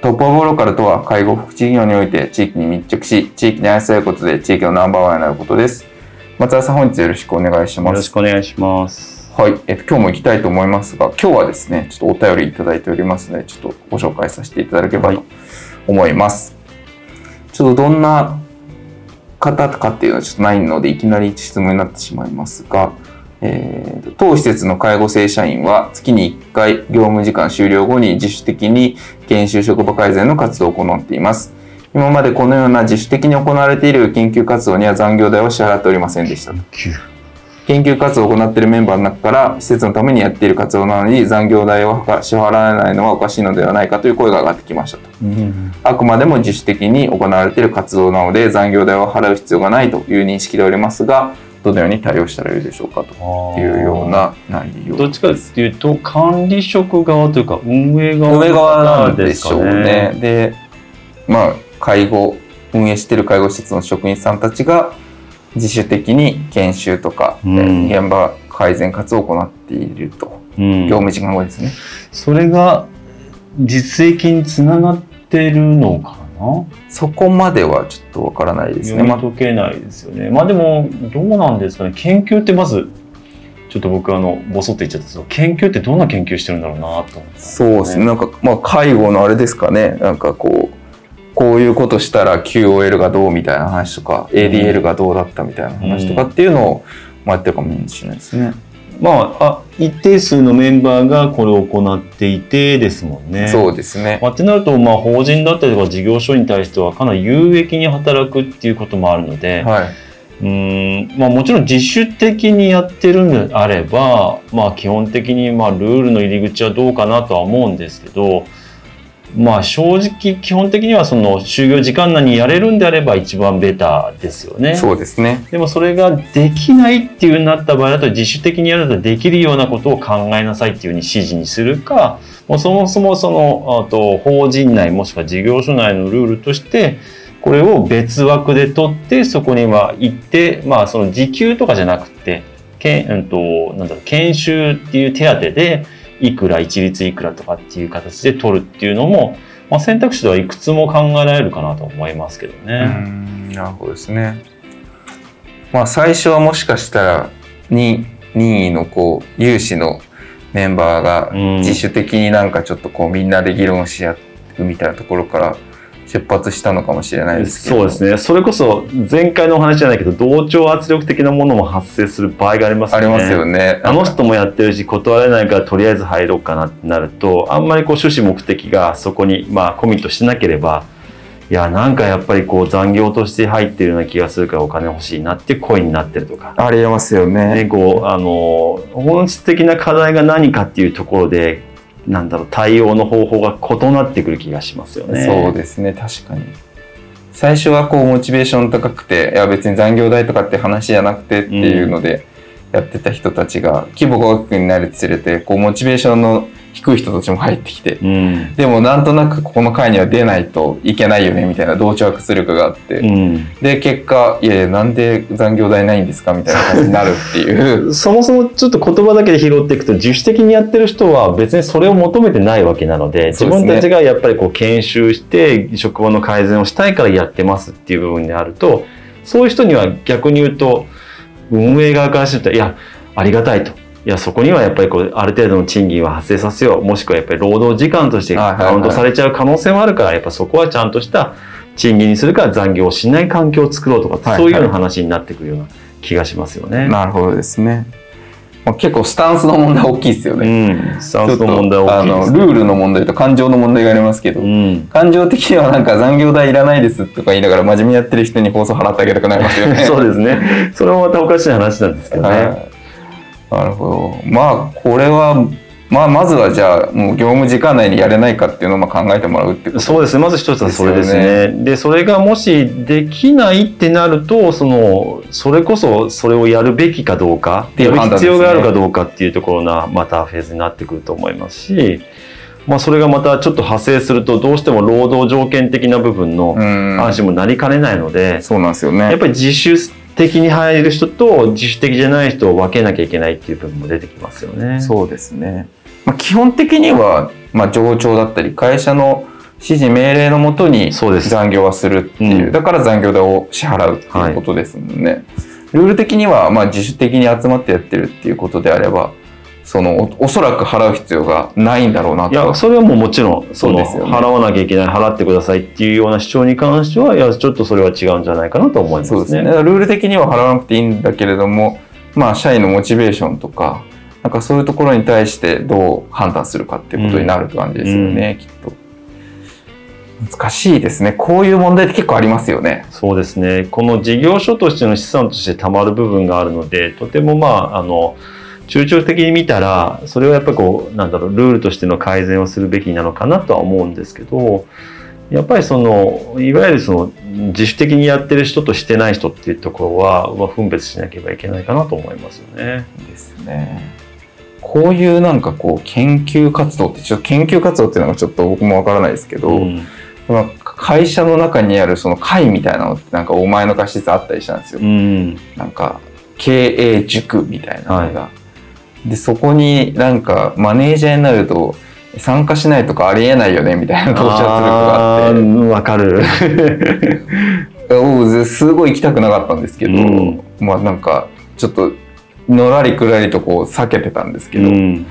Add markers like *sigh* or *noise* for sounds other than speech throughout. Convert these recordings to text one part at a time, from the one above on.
トップオブローカルとは介護福祉事業において地域に密着し地域に愛されることで地域のナンバーワンになることです。松田さん本日よろしくお願いします。よろしくお願いします。はい、えっと、今日も行きたいと思いますが今日はですねちょっとお便りいただいておりますのでちょっとご紹介させていただければと思います、ちょっとどんな方かっていうのはちょっとないのでいきなり質問になってしまいますが、えーと当施設の介護正社員は月に1回業務時間終了後に自主的に研修職場改善の活動を行っています。今までこのような自主的に行われている研究活動には残業代を支払っておりませんでした研究活動を行っているメンバーの中から施設のためにやっている活動なのに残業代を支払わないのはおかしいのではないかという声が上がってきましたと。うん。あくまでも自主的に行われている活動なので残業代を払う必要がないという認識でおりますがどのように対応したらいいでしょうかというような内容どっちかっていうと管理職側というか運営側上側なんでしょうね。でまあ介護運営している介護施設の職員さんたちが自主的に研修とか、うん。現場改善活動を行っていると、うん。業務時間後ですね。それが実益につながってるのかな？そこまではちょっとわからないですね。読まみ解けないですよね。まあでもどうなんですかね研究ってまずちょっと僕あのボソって言っちゃったんですけど研究ってどんな研究してるんだろうなと思って、そうですね。なんかまあ介護のあれですかね。なんかこうこういうことしたら QOL がどうみたいな話とか、ADL がどうだったみたいな話とかっていうのをまあやってるかもしれないですね。まああ一定数のメンバーがこれを行っていてですもんね。そうですね。まあ、ってなると、まあ、法人だったりとか事業所に対してはかなり有益に働くっていうこともあるので、はい。うーんまあ、もちろん自主的にやってるんであれば、まあ、基本的にまあルールの入り口はどうかなとは思うんですけど、まあ、正直基本的にはその就業時間内にやれるんであれば一番ベターですよね。そうですね。でもそれができないっていうなった場合だと自主的にやるとできるようなことを考えなさいっていうふうに指示にするかもうそもそもそのあと法人内もしくは事業所内のルールとしてこれを別枠で取ってそこには行ってまあその時給とかじゃなくてけん、うん、となんだろう研修っていう手当でいくら一律いくらとかっていう形で取るっていうのも、まあ、選択肢ではいくつも考えられるかなと思いますけどうね。んなるほどですね。まあ最初はもしかしたらに任意のこう有志のメンバーがうん自主的になんかちょっとこうみんなで議論し合うみたいなところから出発したのかもしれないですけど。そうですね。それこそ前回のお話じゃないけど、同調圧力的なものも発生する場合がありますよね。ありますよね。あの人もやってるし、断れないからとりあえず入ろうかなってなると、あんまりこう趣旨目的がそこにまあコミットしてなければ、いや、なんかやっぱりこう残業として入ってるような気がするからお金欲しいなって声になってるとか。ありえますよね。で、こう、あの、本質的な課題が何かっていうところで、なんだろう、対応の方法が異なってくる気がしますよね。そうですね確かに最初はこうモチベーション高くていや別に残業代とかって話じゃなくてっていうのでやってた人たちが規模が大きくなるにつれてこうモチベーションの低い人たちも入ってきてうん。でもなんとなくここの会には出ないといけないよねみたいな同調圧力があって、うん。で結果いやなんで残業代ないんですかみたいな感じになるっていう *laughs* そもそもちょっと言葉だけで拾っていくと自主的にやってる人は別にそれを求めてないわけなのでね分たちがやっぱりこう研修して職場の改善をしたいからやってますっていう部分であるとそういう人には逆に言うと運営側からするといやありがたいと。いやそこにはやっぱりこうある程度の賃金は発生させようもしくはやっぱり労働時間としてはいはいはいカウントされちゃう可能性もあるからやっぱそこはちゃんとした賃金にするか残業をしない環境を作ろうとか、はいそういうような話になってくるような気がしますよね。なるほどですね。まあ結構スタンスの問題大きいですようね。ん、スタンスの問題大きいです、あのルールの問題と感情の問題がありますけど、うん、感情的にはなんか残業代いらないですとか言いながら真面目にやってる人に放送払ってあげたくなりますよね。*laughs* そうですね。それもまたおかしい話なんですけどね。はいなるほど。まあこれはまあまずはじゃあもう業務時間内にやれないかっていうのをまあ考えてもらうってことそうですね。まず一つはそれですね。でそれがもしできないってなると、その、それこそそれをやるべきかどうか、ていうやる必要があるかどうかっていうところな、またフェーズになってくると思いますし、まあそれがまたちょっと派生すると、どうしても労働条件的な部分のうん話もなりかねないので、そうなんですよね。やっぱり自主的に入る人と自主的じゃない人を分けなきゃいけないっていう部分も出てきますよね。そうですね。まあ、基本的には、まあ、上長だったり、会社の指示命令のもとにそうです残業はするっていう、うんだから残業代を支払うっていうことですもんね。ルール的には、まあ、自主的に集まってやってるっていうことであれば、そのおおそらく払う必要がないんだろうないと。や、それはもうもちろん、そうですよね払わなきゃいけない、払ってくださいっていうような主張に関しては、いや、ちょっとそれは違うんじゃないかなと思いますね。そうですね。ルール的には払わなくていいんだけれども、まあ、社員のモチベーションとか、なんかそういうところに対してどう判断するかっていうことになるって感じですよね、きっと。難しいですね。こういう問題って結構ありますよね。そうですね。この事業所としての資産としてたまる部分があるので、とてもまあ、あの、中長期的に見たら、それはやっぱりこう、なんだろう、ルールとしての改善をするべきなのかなとは思うんですけど、やっぱりその、いわゆるその、自主的にやってる人としてない人っていうところは、まあ分別しなければいけないかなと思いますよね。ですね。こういうなんかこう研究活動ってちょっと研究活動っていうのがちょっと僕もわからないですけど、うんまあ会社の中にあるその会みたいなのってなんかお前の貸し実あったりしたんですよ。うん。なんか経営塾みたいなのが。でそこになんかマネージャーになると参加しないとかありえないよねみたいな投資圧力があって。ーわかる。*laughs* すごい行きたくなかったんですけど、うん。まあなんかちょっとのらりくらりとこう避けてたんですけど、うん。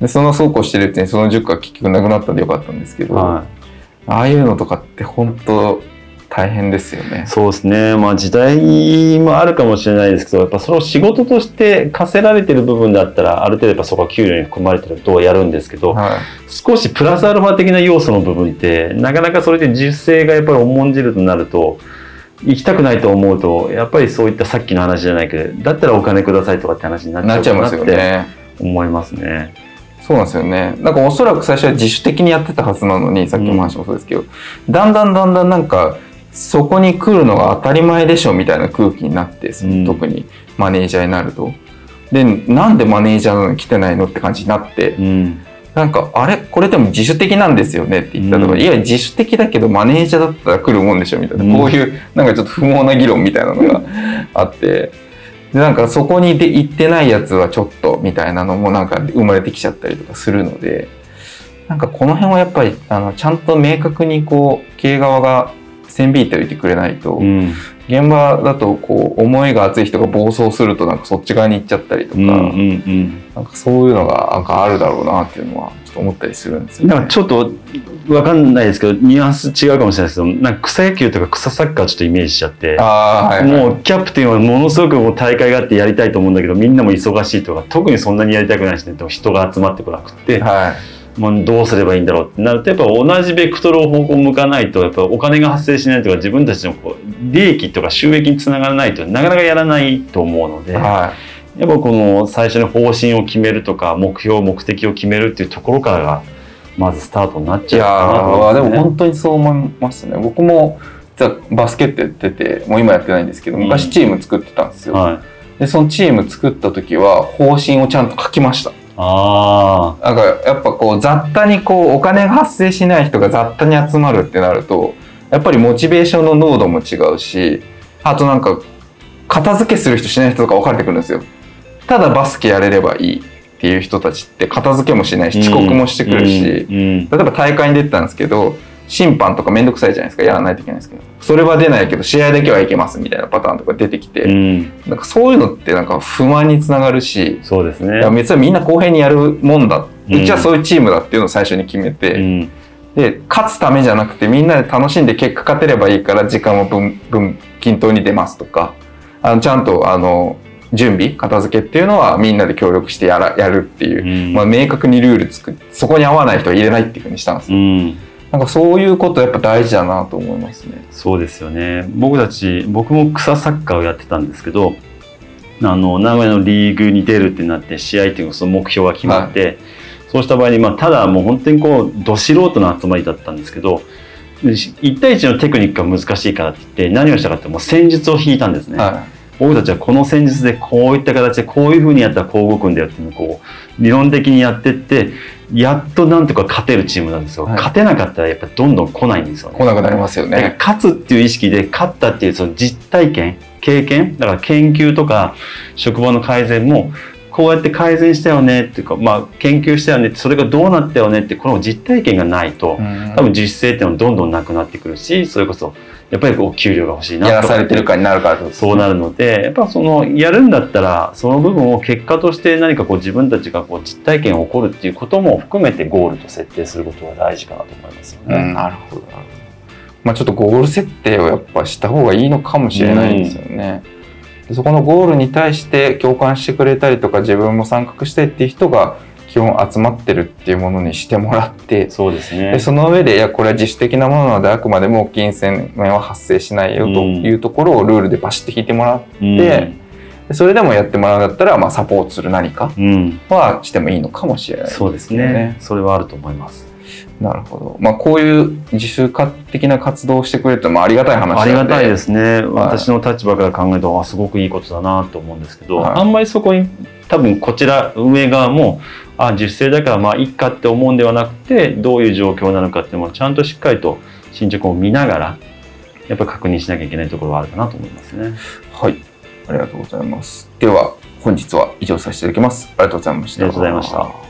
でそのそうこうしてるうちにその塾が結局なくなったんでよかったんですけど、はああいうのとかって本当大変ですよねい、。そうですね。まあ時代もあるかもしれないですけど、やっぱそれを仕事として課せられてる部分だったら、ある程度やっぱそこは給料に含まれてることをやるんですけど、は少しプラスアルファ的な要素の部分って、なかなかそれで自主性がやっぱり重んじるとなると、行きたくないと思うと、やっぱりそういったさっきの話じゃないけど、だったらお金くださいとかって話になっちゃいますよちゃうかなってね。思いますね。そうなんですよね。なんかおそらく最初は自主的にやってたはずなのに、さっきの話もそうですけど、だんだんだんだんなんか、そこに来るのが当たり前でしょみたいな空気になって、そのうん。特にマネージャーになると。で、なんでマネージャーなのに来てないのって感じになって、うん。なんか、あれ？これでも自主的なんですよねって言ったところ、うん。いや、自主的だけどマネージャーだったら来るもんでしょみたいな、うん。こういう、なんかちょっと不毛な議論みたいなのが *laughs* あって、で、なんかそこにで行ってないやつはちょっとみたいなのもなんか生まれてきちゃったりとかするので、なんかこの辺はやっぱり、あの、ちゃんと明確にこう、経営側が線引いておいてくれないと、うん。現場だとこう、思いが熱い人が暴走するとなんかそっち側に行っちゃったりとか、うん。うん。うん。なんかそういうのがなんかあるだろうなっていうのはちょっと思ったりするんですよ、ね。なんかちょっとわかんないですけど、ニュアンス違うかもしれないですけど、なんか草野球とか草サッカーちょっとイメージしちゃって、はい、はい。もうキャプテンはものすごくもう大会があってやりたいと思うんだけど、みんなも忙しいとか、特にそんなにやりたくないしね、でも人が集まってこなくって、はまあ、どうすればいいんだろうってなると、やっぱ同じベクトルを方向向かないと、やっぱお金が発生しないとか、自分たちのこう利益とか収益につながらないとなかなかやらないと思うので、い。はやっぱこの最初に方針を決めるとか目標目的を決めるっていうところからがまずスタートになっい。いちやゃうかなと思ー、でも本当にそう思いますね。僕も、実はバスケットやってて、もう今やってないんですけど、うん昔チーム作ってたんですよ。はい、で、そのチーム作った時は、方針をちゃんと書きました。あなんか、やっぱこう、雑多にこう、お金が発生しない人が雑多に集まるってなると、やっぱりモチベーションの濃度も違うし、あとなんか、片付けする人しない人とか分かれてくるんですよ。ただバスケやれればいいっていう人たちって片付けもしないあし遅刻もしてくるし、例えば大会に出てたんですけど審判とかめんどくさいじゃないですか。やらないといけないんですけど。それは出ないけど試合だけはいけますみたいなパターンとか出てきて、うん。なんかそういうのってなんか不満につながるし、そうですね。いや別にみんな公平にやるもんだ、ううん。ちはそういうチームだっていうのを最初に決めて、うん。で勝つためじゃなくてみんなで楽しんで結果勝てればいいから時間を分分均等に出ますとか。あのちゃんとあの準備片付けっていうのはみんなで協力してやらやるっていう、うん。まあ、明確にルール作ってそこに合わない人は入れないっていうふうにしたんですよ、うんなんかそういうことやっぱ大事だなと思いますね。そうですよね僕たち僕も草サッカーをやってたんですけどあの名古屋のリーグに出るってなって試合っていうのその目標が決まって、そうした場合に、まあ、ただもう本当にこうど素人の集まりだったんですけど1対1のテクニックが難しいからって言って何をしたかってもう戦術を引いたんですね。は僕たちはこの戦術でこういった形でこういうふうにやったらこう動くんだよっていうのをこう理論的にやってってやっとなんとか勝てるチームなんですよ、はい。勝てなかったらやっぱどんどん来ないんですよい、ね。来なくなりますよね。勝つっていう意識で勝ったっていうその実体験経験？だから研究とか職場の改善もこうやって改善したよねっていうか、まあ、研究したよねってそれがどうなったよねってこの実体験がないと、うん。多分実践っていうのはどんどんなくなってくるしそれこそやっぱりこう給料が欲しいなやらされてるかになるからねそうなるのでやっぱそのやるんだったらその部分を結果として何かこう自分たちがこう実体験を起こるっていうことも含めてゴールと設定することが大事かなと思いますよね。うん、なるほど。まあちょっとゴール設定をやっぱした方がいいのかもしれないですよね。でそこのゴールに対して共感してくれたりとか自分も参画したいっていう人が基本集まってるっていうものにしてもらって、そうですね。でその上でいやこれは自主的なものなのであくまでも金銭面は発生しないよというところをルールでバシッと引いてもらって、うん。でそれでもやってもらうんだったら、まあ、サポートする何かうん、はしてもいいのかもしれないそうですね。それはあると思います。なるほど。まあこういう自主化的な活動をしてくれるってまあありがたい話なんでありがたいですね。私の立場から考えると、あすごくいいことだなと思うんですけど、はいあんまりそこに多分こちら運営側も、あ自主性だからまあいいかって思うんではなくて、どういう状況なのかっていうのをちゃんとしっかりと進捗を見ながら、やっぱり確認しなきゃいけないところはあるかなと思いますね。はい。ありがとうございます。では本日は以上させていただきます。ありがとうございました。ありがとうございました。